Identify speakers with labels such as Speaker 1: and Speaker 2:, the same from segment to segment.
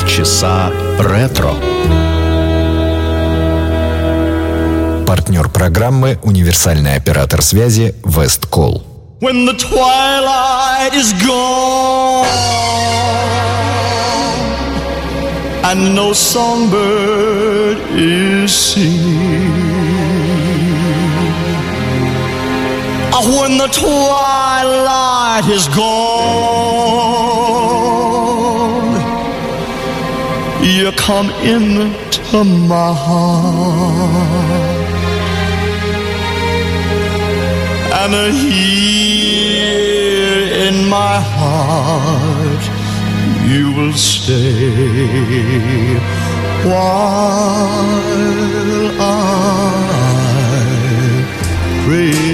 Speaker 1: Полчаса ретро. Партнер программы «Универсальный оператор связи Весткол. When the twilight is gone And no songbird is singing when the twilight is gone, come into my heart. And here in my heart, you will stay while I pray.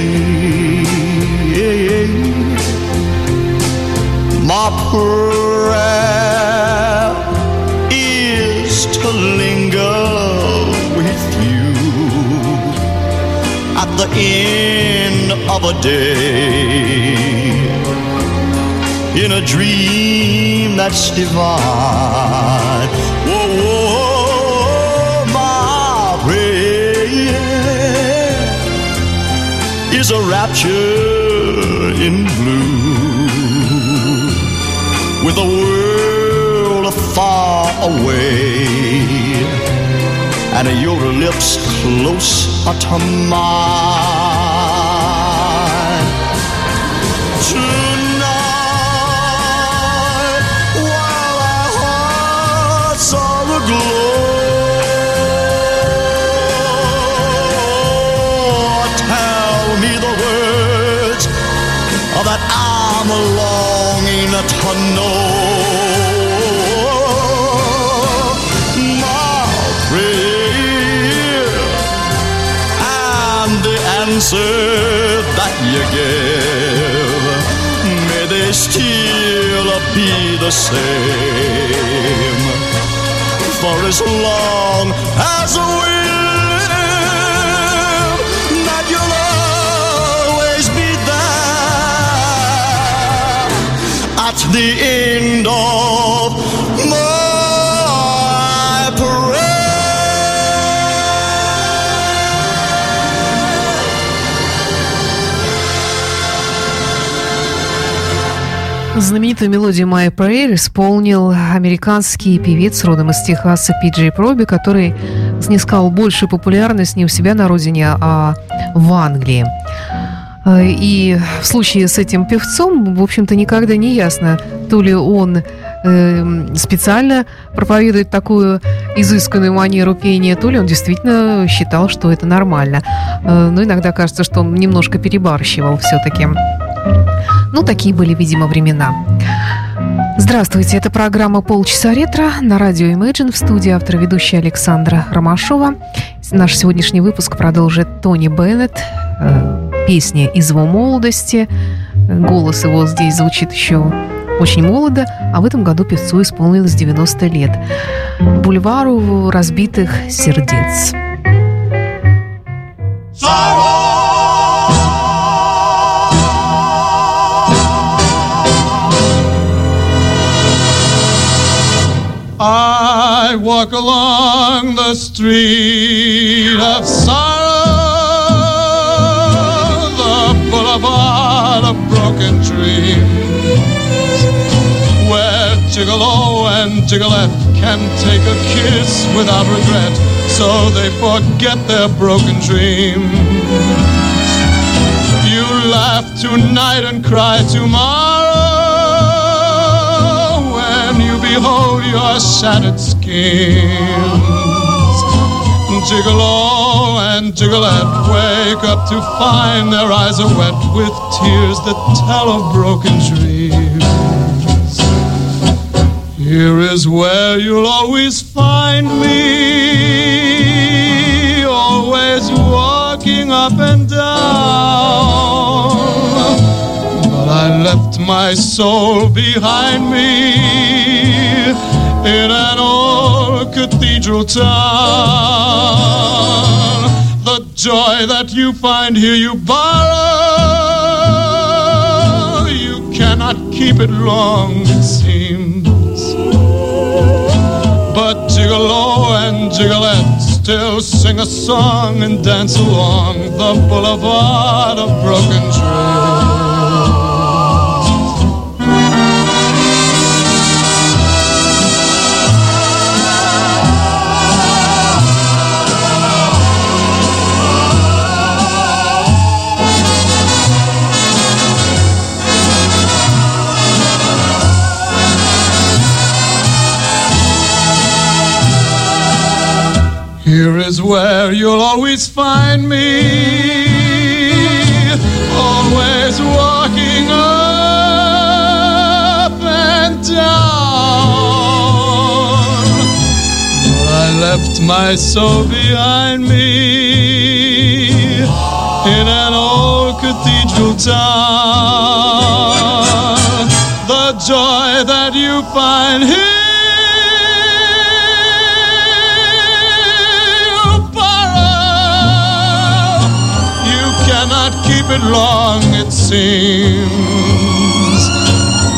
Speaker 1: My prayer end of a day in a dream that's divine. Whoa, whoa, my prayer is a rapture in blue with a world far away and your lips close to mine. Tonight, while our hearts are aglow, tell me the words that I'm longing to know. My prayer and the answer that you give, still be the same. For as long as we live, that you'll always be there at the end of
Speaker 2: Знаменитую мелодию «My Prayer» исполнил американский певец родом из Техаса Пи Джей Проби, который снискал большую популярность не у себя на родине, а в Англии. И в случае с этим певцом, в общем-то, никогда не ясно, то ли он э, специально проповедует такую изысканную манеру пения, то ли он действительно считал, что это нормально. Э, но иногда кажется, что он немножко перебарщивал все-таки. Ну, такие были, видимо, времена. Здравствуйте, это программа «Полчаса ретро» на радио Imagine в студии автора ведущая Александра Ромашова. Наш сегодняшний выпуск продолжит Тони Беннет, э, песня из его молодости. Голос его здесь звучит еще очень молодо, а в этом году певцу исполнилось 90 лет. Бульвару разбитых сердец.
Speaker 3: I walk along the street of sorrow, the boulevard of broken dreams, where Gigolo and Gigolette can take a kiss without regret, so they forget their broken dreams. You laugh tonight and cry tomorrow behold your shattered schemes. Gigolo and jiggle Gigolette wake up to find their eyes are wet with tears that tell of broken dreams. Here is where you'll always find me, always walking up and down. But I left my soul behind me in an old cathedral town. The joy that you find here you borrow. You cannot keep it long, it seems.
Speaker 4: But gigolo oh, and gigolette still sing a song and dance along the boulevard of broken dreams. Where you'll always find me, always walking up and down. I left my soul behind me in an old cathedral town. The joy that you find here. Long, it seems.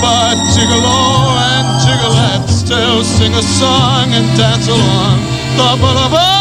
Speaker 4: But Gigolo and Gigolette still sing a song and dance along the boulevard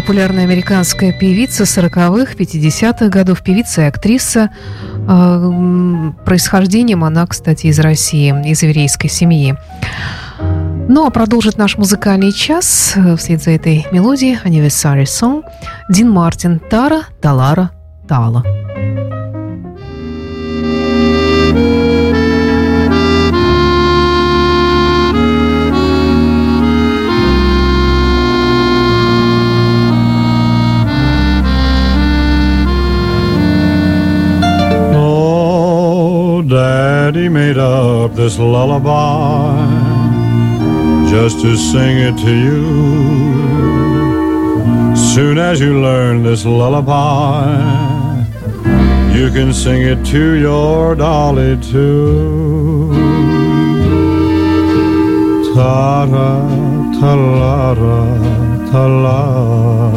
Speaker 2: популярная американская певица 40-х, 50-х годов, певица и актриса. А, происхождением она, кстати, из России, из еврейской семьи. Ну, а продолжит наш музыкальный час э, вслед за этой мелодией Anniversary Song Дин Мартин Тара, Талара, Тала.
Speaker 5: This lullaby just to sing it to you. Soon as you learn this lullaby, you can sing it to your dolly too. Ta-ra, ta-la-ra, ta-la.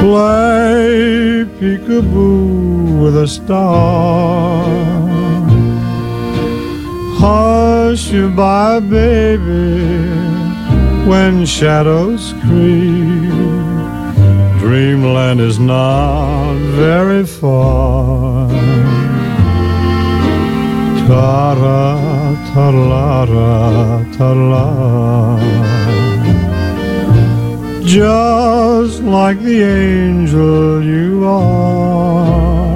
Speaker 5: Play peekaboo with a star. Hush you by, baby, when shadows creep. Dreamland is not very far. Ta-ra, ta-la-ra, ta-la just like the angel you are.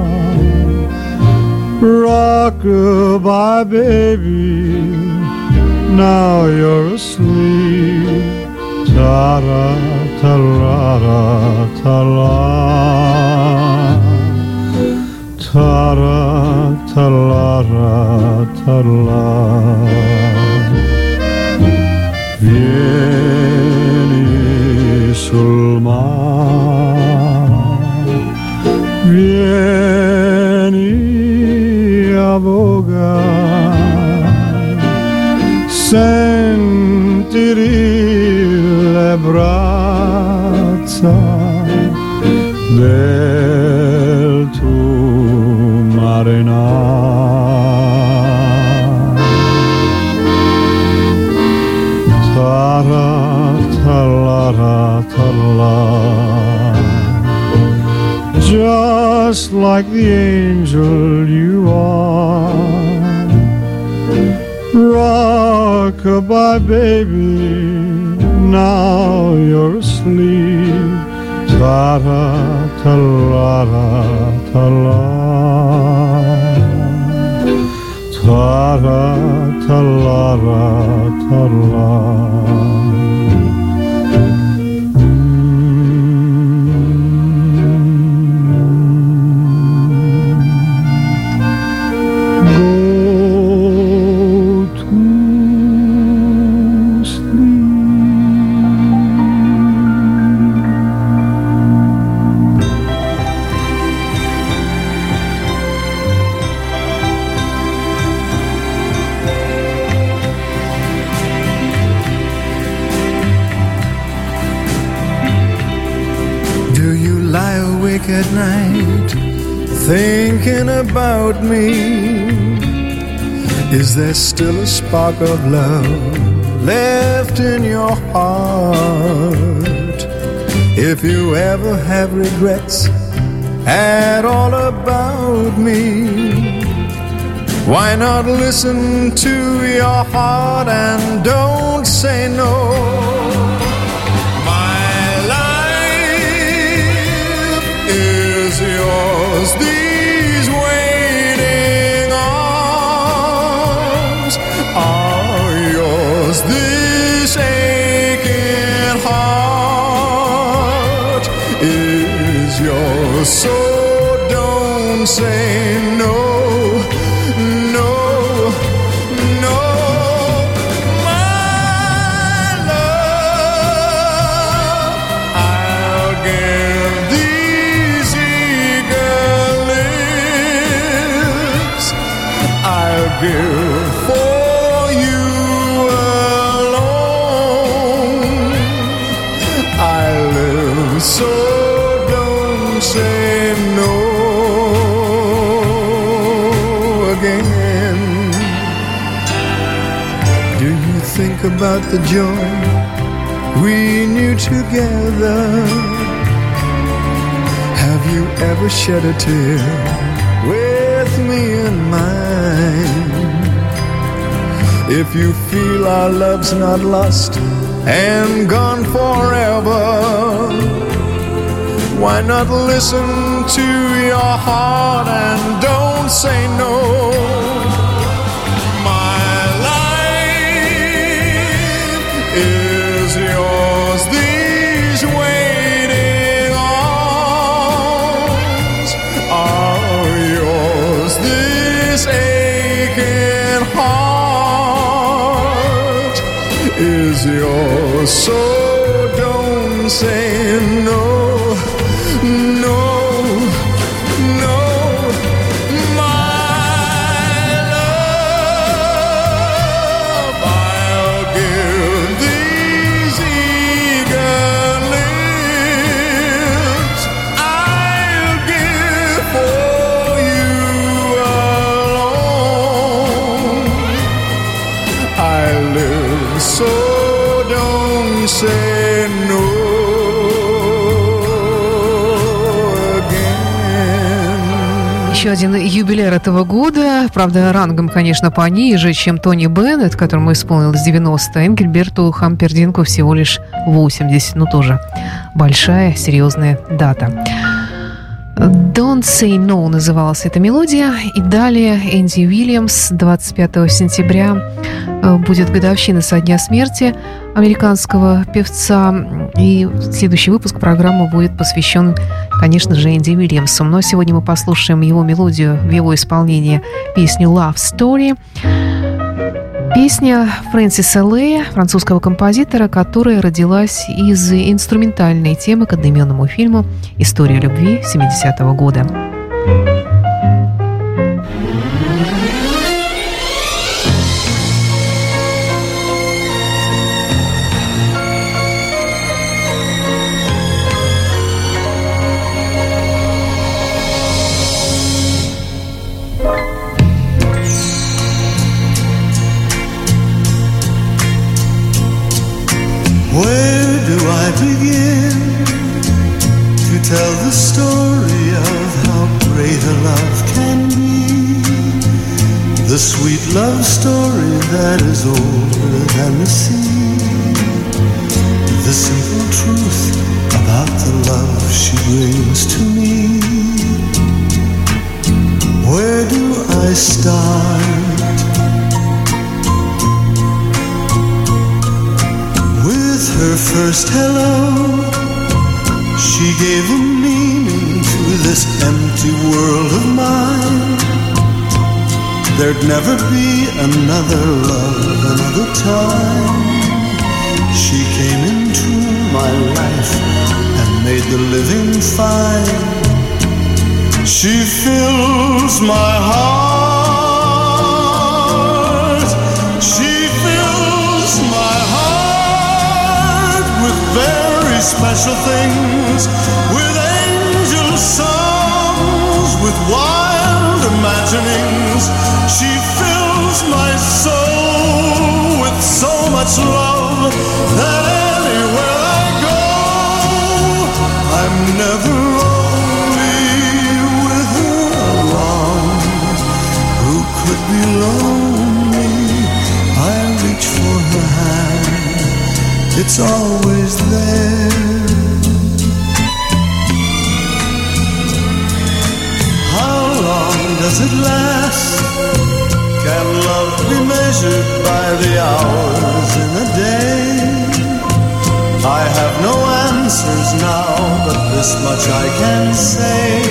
Speaker 5: Rockabye, baby, now you're asleep. Ta-ra, ta-ra-ra, ta-la. Ta-ra, ta-la-ra, ta-la. Vieni sul mare, vieni a vogare, sentiri le braccia del tuo marinare. Ta-la. Just like the angel you are. Rockabye, baby, now you're asleep. Ta-ra, ta-la-ra, ta-la. Ta-ra, ta-la-ra, ta-la. Go
Speaker 6: still a spark of love left in your heart? If you ever have regrets at all about me, why not listen to your heart and don't say no? I live so don't say no think about the joy we knew together? Have you ever shed a tear with me in mind? If you feel our love's not lost and gone forever, why not listen to your heart and don't say no? Is yours. So don't say no, no,
Speaker 2: Еще один юбиляр этого года, правда, рангом, конечно, пониже, чем Тони Беннет, которому исполнилось 90, Энгельберту Хампердинку всего лишь 80, ну тоже большая, серьезная дата. Don't Say No называлась эта мелодия. И далее Энди Уильямс 25 сентября будет годовщина со дня смерти американского певца. И следующий выпуск программы будет посвящен, конечно же, Энди Уильямсу. Но сегодня мы послушаем его мелодию в его исполнении песню Love Story. Песня Фрэнсиса Лея, французского композитора, которая родилась из инструментальной темы к одноименному фильму «История любви» 70-го года.
Speaker 1: Where that is older than the sea. The simple truth about the love she brings to me. Where do I start? With her first hello, she gave a meaning to this empty world of mine. There'd never be another love, another time. She came into my life and made the living fine. She fills my heart. She fills my heart with very special things, with angel songs, with wild imaginings. She fills my soul with so much love that anywhere I go, I'm never lonely with her along. Who could be lonely? I reach for her hand, it's always there. How long does it last? Can love be measured by the hours in a day? I have no answers now, but this much I can say.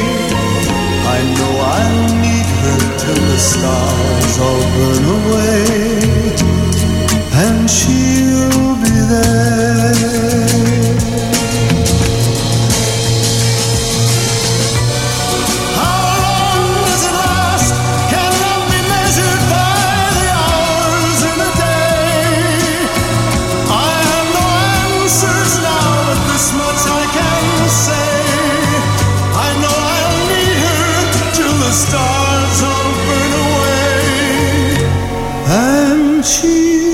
Speaker 1: I know I'll need her till the stars all burn away, and she'll be there. And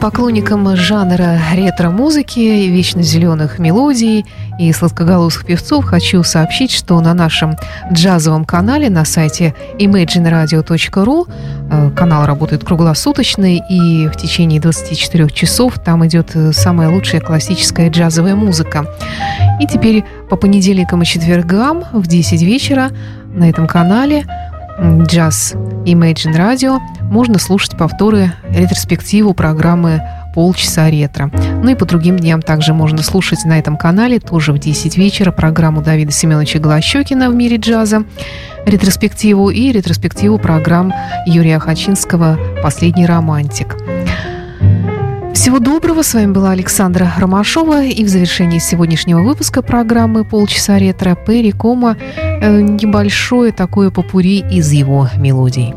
Speaker 2: поклонникам жанра ретро-музыки, вечно зеленых мелодий и сладкоголосых певцов хочу сообщить, что на нашем джазовом канале на сайте imagineradio.ru э, канал работает круглосуточно и в течение 24 часов там идет э, самая лучшая классическая джазовая музыка. И теперь по понедельникам и четвергам в 10 вечера на этом канале Jazz Imagine Radio можно слушать повторы ретроспективу программы полчаса ретро. Ну и по другим дням также можно слушать на этом канале, тоже в 10 вечера, программу Давида Семеновича Голощекина в мире джаза, ретроспективу и ретроспективу программ Юрия Хачинского «Последний романтик». Всего доброго. С вами была Александра Ромашова. И в завершении сегодняшнего выпуска программы «Полчаса ретро» Перри Кома небольшое такое попури из его мелодий.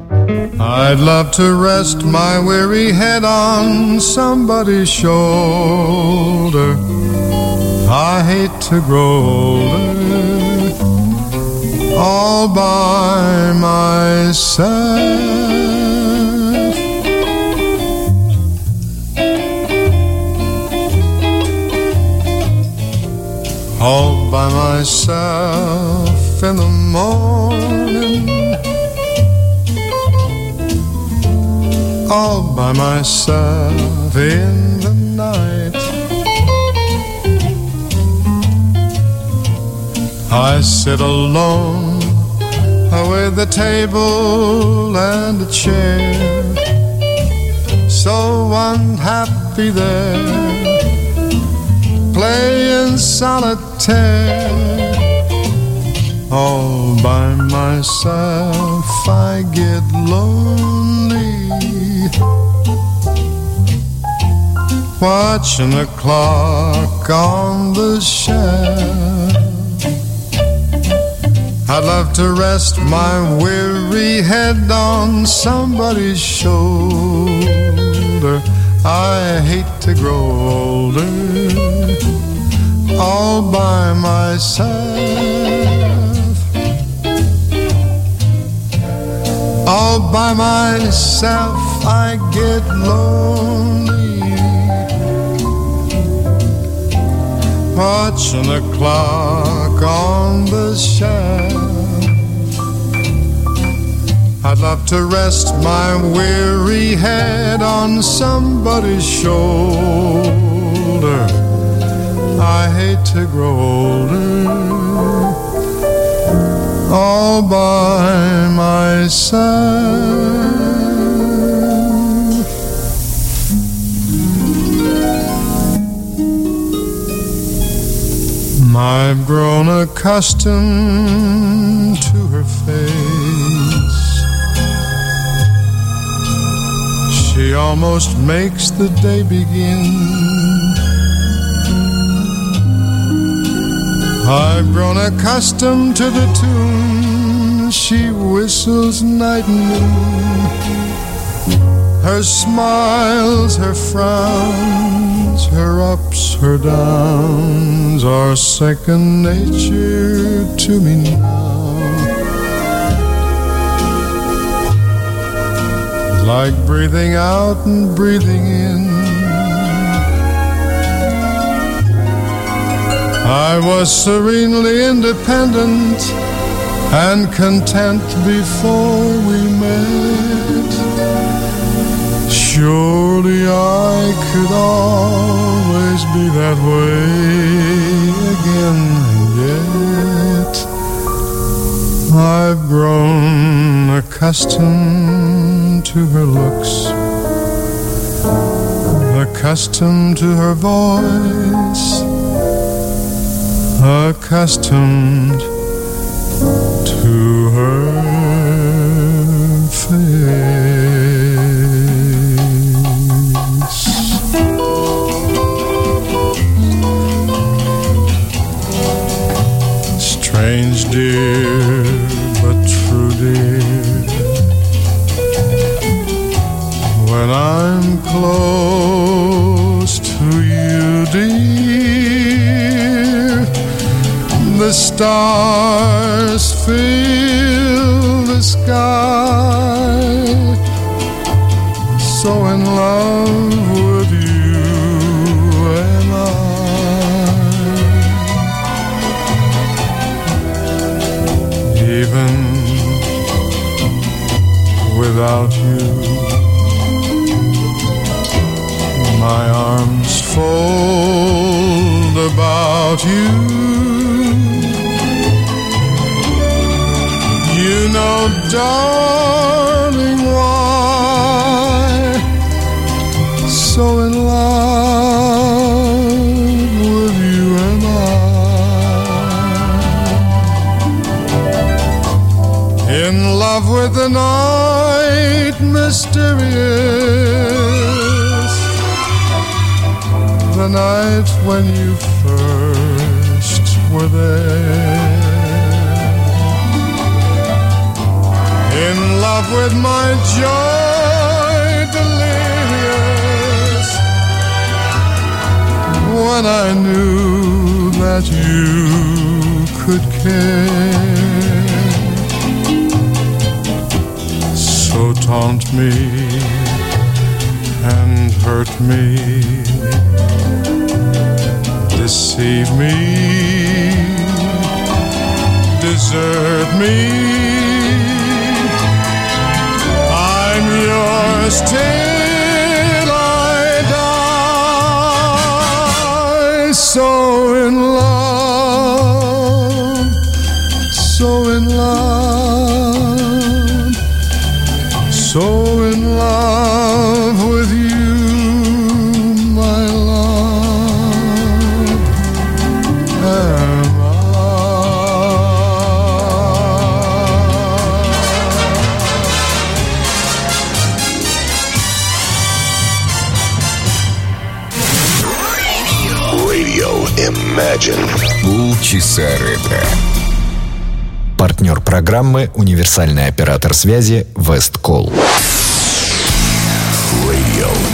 Speaker 6: I'd love to rest my weary head on somebody's shoulder. I hate to grow older all by myself. all by myself in the morning, all by myself in the night. I sit alone with a table and a chair, so unhappy there playing solitaire. All by myself, I get lonely. Watching the clock on the shelf. I'd love to rest my weary head on somebody's shoulder. I hate to grow older all by myself. All by myself, I get lonely. Watching the clock on the shelf. I'd love to rest my weary head on somebody's shoulder I hate to grow older all by myself. I've grown accustomed to her face. She almost makes the day begin I've grown accustomed to the tune she whistles night and noon. Her smiles, her frowns, her ups, her downs are second nature to me now. Like breathing out and breathing in I was serenely independent and content before we met. Surely I could always be that way again, yet I've grown accustomed to her looks, accustomed to her voice accustomed to her face. Strange, dear, but true, dear. When I'm close to you, dear the stars fill the sky. So in love with you am I. Even without you, my arms fold about you Oh, darling, why so in love with you am I? In love with the night mysterious, the night when you first were there In love with my joy delirious. When I knew that you could care. So taunt me and hurt me, deceive me, desert me. Yours
Speaker 7: Полчаса ретро. Партнер программы «Универсальный оператор связи Весткол».
Speaker 8: Radio.